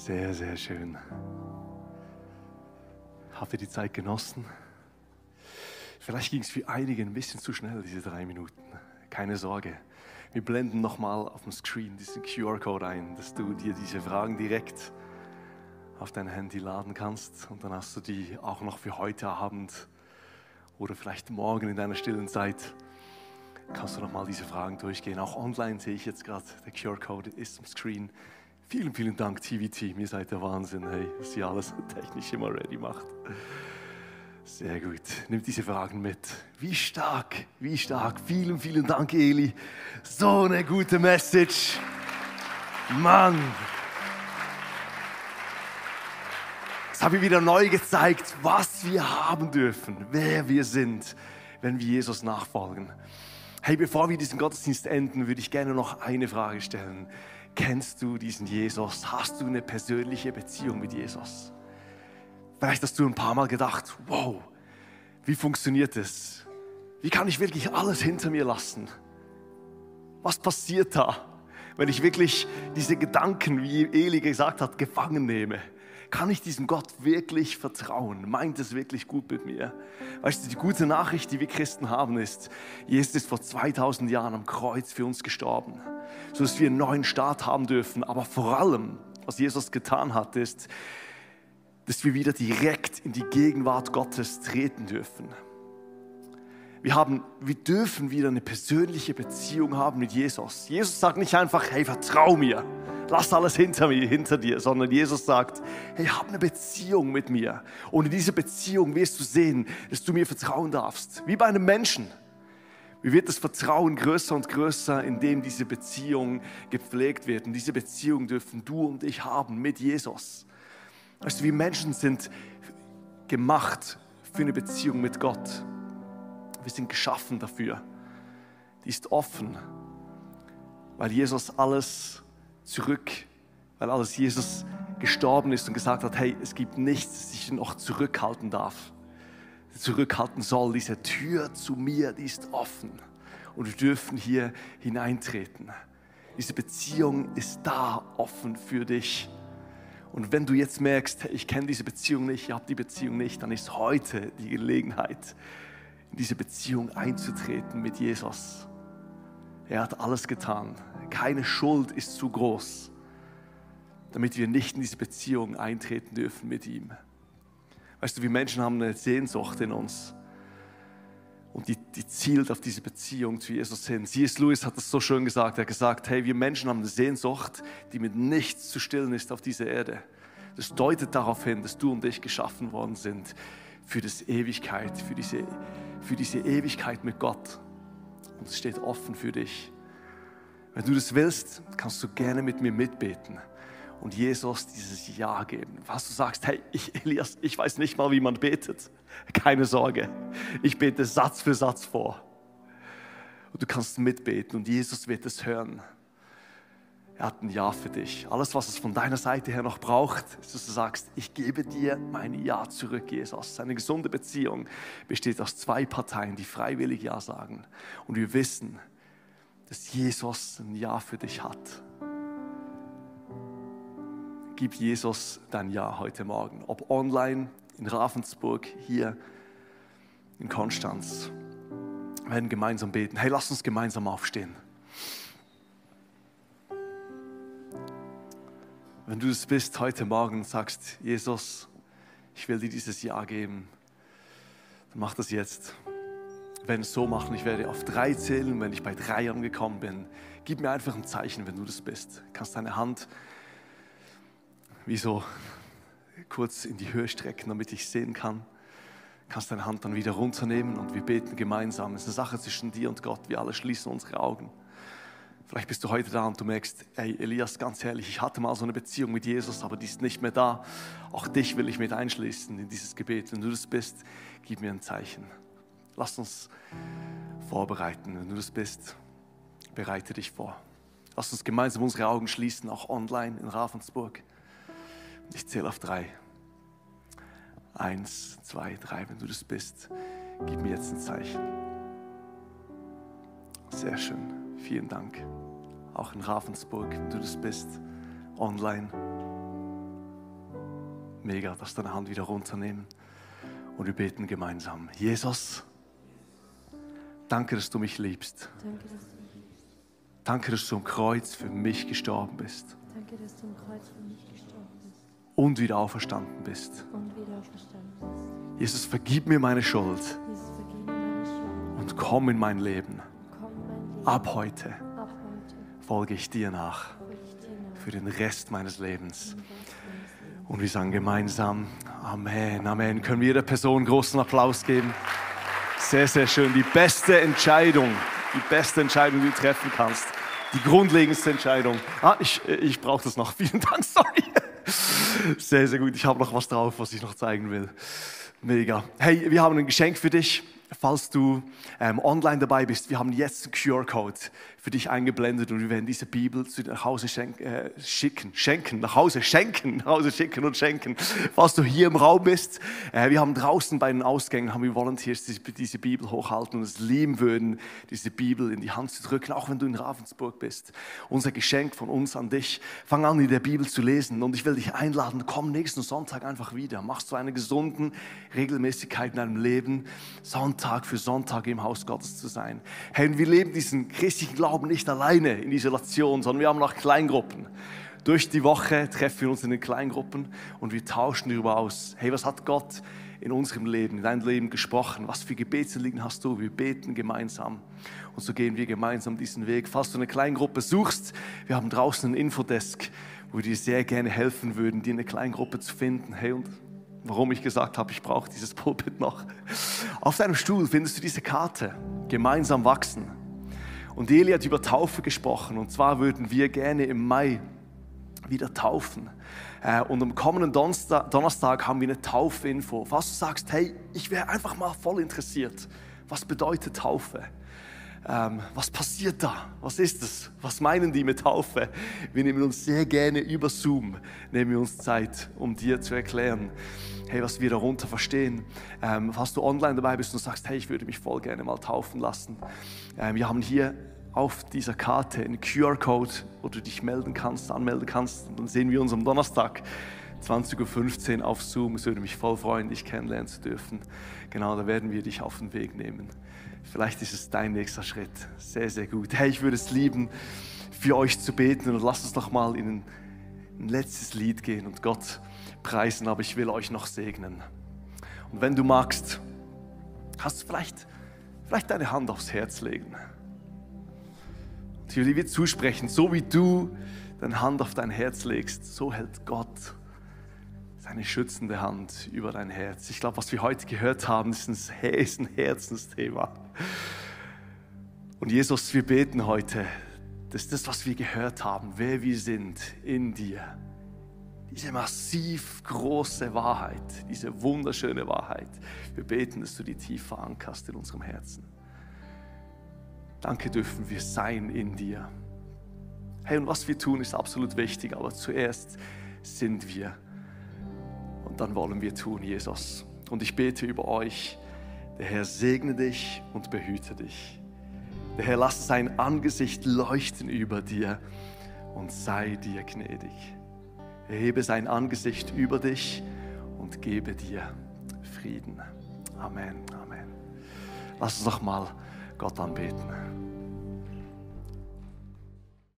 Sehr, sehr schön. Habt ihr die Zeit genossen? Vielleicht ging es für einige ein bisschen zu schnell, diese drei Minuten. Keine Sorge. Wir blenden nochmal auf dem Screen diesen QR-Code ein, dass du dir diese Fragen direkt auf dein Handy laden kannst. Und dann hast du die auch noch für heute Abend oder vielleicht morgen in deiner stillen Zeit. Kannst du nochmal diese Fragen durchgehen. Auch online sehe ich jetzt gerade, der QR-Code ist am Screen. Vielen, vielen Dank, TV-Team. Ihr seid der Wahnsinn, hey, dass ihr alles technisch immer ready macht. Sehr gut. Nimmt diese Fragen mit. Wie stark, wie stark. Vielen, vielen Dank, Eli. So eine gute Message. Mann. Das habe ich wieder neu gezeigt, was wir haben dürfen, wer wir sind, wenn wir Jesus nachfolgen. Hey, bevor wir diesen Gottesdienst enden, würde ich gerne noch eine Frage stellen. Kennst du diesen Jesus? Hast du eine persönliche Beziehung mit Jesus? Vielleicht hast du ein paar Mal gedacht, wow, wie funktioniert das? Wie kann ich wirklich alles hinter mir lassen? Was passiert da, wenn ich wirklich diese Gedanken, wie Eli gesagt hat, gefangen nehme? Kann ich diesem Gott wirklich vertrauen? Meint es wirklich gut mit mir? Weißt du, die gute Nachricht, die wir Christen haben, ist, Jesus ist vor 2000 Jahren am Kreuz für uns gestorben, sodass wir einen neuen Start haben dürfen. Aber vor allem, was Jesus getan hat, ist, dass wir wieder direkt in die Gegenwart Gottes treten dürfen. Wir, haben, wir dürfen wieder eine persönliche Beziehung haben mit Jesus. Jesus sagt nicht einfach, hey, vertrau mir, lass alles hinter mir, hinter dir, sondern Jesus sagt, hey, hab eine Beziehung mit mir. Und in dieser Beziehung wirst du sehen, dass du mir vertrauen darfst, wie bei einem Menschen. Wie wird das Vertrauen größer und größer, indem diese Beziehung gepflegt wird? Und diese Beziehung dürfen du und ich haben mit Jesus. Weißt du, wir Menschen sind gemacht für eine Beziehung mit Gott. Wir sind geschaffen dafür. Die ist offen, weil Jesus alles zurück, weil alles Jesus gestorben ist und gesagt hat, hey, es gibt nichts, das ich noch zurückhalten darf, zurückhalten soll. Diese Tür zu mir, die ist offen und wir dürfen hier hineintreten. Diese Beziehung ist da offen für dich. Und wenn du jetzt merkst, ich kenne diese Beziehung nicht, ich habe die Beziehung nicht, dann ist heute die Gelegenheit, in diese Beziehung einzutreten mit Jesus. Er hat alles getan. Keine Schuld ist zu groß, damit wir nicht in diese Beziehung eintreten dürfen mit ihm. Weißt du, wir Menschen haben eine Sehnsucht in uns. Und die, die zielt auf diese Beziehung zu Jesus hin. C.S. Lewis hat das so schön gesagt. Er hat gesagt, hey, wir Menschen haben eine Sehnsucht, die mit nichts zu stillen ist auf dieser Erde. Das deutet darauf hin, dass du und ich geschaffen worden sind für das Ewigkeit, für diese, für diese Ewigkeit mit Gott. Und es steht offen für dich. Wenn du das willst, kannst du gerne mit mir mitbeten und Jesus dieses Ja geben. Was du sagst, hey, ich, Elias, ich weiß nicht mal, wie man betet. Keine Sorge, ich bete Satz für Satz vor. Und du kannst mitbeten und Jesus wird es hören. Er hat ein Ja für dich. Alles, was es von deiner Seite her noch braucht, ist, dass du sagst, ich gebe dir mein Ja zurück, Jesus. Eine gesunde Beziehung besteht aus zwei Parteien, die freiwillig Ja sagen. Und wir wissen, dass Jesus ein Ja für dich hat. Gib Jesus dein Ja heute Morgen, ob online, in Ravensburg, hier in Konstanz. Wir werden gemeinsam beten. Hey, lass uns gemeinsam aufstehen. Wenn du es bist heute Morgen und sagst, Jesus, ich will dir dieses Ja geben, dann mach das jetzt. Wenn es so machen, ich werde auf drei zählen, wenn ich bei drei angekommen bin, gib mir einfach ein Zeichen, wenn du das bist. Kannst deine Hand wie so kurz in die Höhe strecken, damit ich sehen kann. Kannst deine Hand dann wieder runternehmen und wir beten gemeinsam. Es ist eine Sache zwischen dir und Gott. Wir alle schließen unsere Augen. Vielleicht bist du heute da und du merkst, ey Elias, ganz ehrlich, ich hatte mal so eine Beziehung mit Jesus, aber die ist nicht mehr da. Auch dich will ich mit einschließen in dieses Gebet. Wenn du das bist, gib mir ein Zeichen. Lass uns vorbereiten. Wenn du das bist, bereite dich vor. Lass uns gemeinsam unsere Augen schließen, auch online in Ravensburg. Ich zähle auf drei. Eins, zwei, drei. Wenn du das bist, gib mir jetzt ein Zeichen. Sehr schön. Vielen Dank. Auch in Ravensburg, wenn du das bist, online. Mega, dass deine Hand wieder runternehmen und wir beten gemeinsam. Jesus, danke, dass du mich liebst. Danke, dass du mich liebst. Danke, dass du am Kreuz für mich gestorben bist. Danke, dass du am Kreuz für mich gestorben bist. Und wieder auferstanden bist. Und wieder auferstanden bist. Jesus, vergib mir meine Schuld. Jesus, vergib mir meine Schuld. Und komm in mein Leben. Ab heute folge ich dir nach für den Rest meines Lebens. Und wir sagen gemeinsam Amen, Amen. Können wir der Person großen Applaus geben? Sehr, sehr schön. Die beste Entscheidung, die beste Entscheidung, die du treffen kannst. Die grundlegendste Entscheidung. Ah, ich, ich brauche das noch. Vielen Dank, sorry. Sehr, sehr gut. Ich habe noch was drauf, was ich noch zeigen will. Mega. Hey, wir haben ein Geschenk für dich falls du ähm, online dabei bist, wir haben jetzt einen QR-Code für dich eingeblendet und wir werden diese Bibel zu dir nach Hause schenken, äh, schicken, schenken, nach Hause schenken, nach Hause schicken und schenken. Falls du hier im Raum bist, äh, wir haben draußen bei den Ausgängen, haben wir Volunteers, die diese Bibel hochhalten und es lieben würden, diese Bibel in die Hand zu drücken, auch wenn du in Ravensburg bist. Unser Geschenk von uns an dich. Fang an, in der Bibel zu lesen und ich will dich einladen, komm nächsten Sonntag einfach wieder. Machst du eine gesunden Regelmäßigkeit in deinem Leben, Sonntag für Sonntag im Haus Gottes zu sein. Hey, wir leben diesen christlichen Glauben Glauben nicht alleine in Isolation, sondern wir haben auch Kleingruppen. Durch die Woche treffen wir uns in den Kleingruppen und wir tauschen darüber aus. Hey, was hat Gott in unserem Leben, in deinem Leben gesprochen? Was für Gebetsanliegen hast du? Wir beten gemeinsam. Und so gehen wir gemeinsam diesen Weg. Falls du eine Kleingruppe suchst, wir haben draußen einen Infodesk, wo wir dir sehr gerne helfen würden, dir eine Kleingruppe zu finden. Hey, und warum ich gesagt habe, ich brauche dieses Pulpit noch. Auf deinem Stuhl findest du diese Karte. Gemeinsam wachsen. Und Eli hat über Taufe gesprochen. Und zwar würden wir gerne im Mai wieder taufen. Äh, und am kommenden Donnerstag haben wir eine Taufinfo. Falls du sagst, hey, ich wäre einfach mal voll interessiert, was bedeutet Taufe? Ähm, was passiert da? Was ist es? Was meinen die mit Taufe? Wir nehmen uns sehr gerne über Zoom, nehmen wir uns Zeit, um dir zu erklären, hey, was wir darunter verstehen. Ähm, falls du online dabei bist und sagst, hey, ich würde mich voll gerne mal taufen lassen. Ähm, wir haben hier auf dieser Karte einen QR-Code, wo du dich melden kannst, anmelden kannst. Und dann sehen wir uns am Donnerstag 20.15 Uhr auf Zoom. Es würde mich voll freuen, dich kennenlernen zu dürfen. Genau, da werden wir dich auf den Weg nehmen. Vielleicht ist es dein nächster Schritt. Sehr, sehr gut. Hey, ich würde es lieben, für euch zu beten und lasst uns noch mal in ein letztes Lied gehen und Gott preisen, aber ich will euch noch segnen. Und wenn du magst, hast du vielleicht, vielleicht deine Hand aufs Herz legen. Und ich will dir zusprechen, so wie du deine Hand auf dein Herz legst, so hält Gott seine schützende Hand über dein Herz. Ich glaube, was wir heute gehört haben, ist ein, Herzensthema. Und Jesus, wir beten heute, dass das, was wir gehört haben, wer wir sind in dir, diese massiv große Wahrheit, diese wunderschöne Wahrheit, wir beten, dass du die tief verankerst in unserem Herzen. Danke dürfen wir sein in dir. Hey, und was wir tun, ist absolut wichtig, aber zuerst sind wir und dann wollen wir tun, Jesus. Und ich bete über euch, der Herr segne dich und behüte dich. Der Herr lasse sein Angesicht leuchten über dir und sei dir gnädig. Erhebe sein Angesicht über dich und gebe dir Frieden. Amen, Amen. Lass uns doch mal Gott anbeten.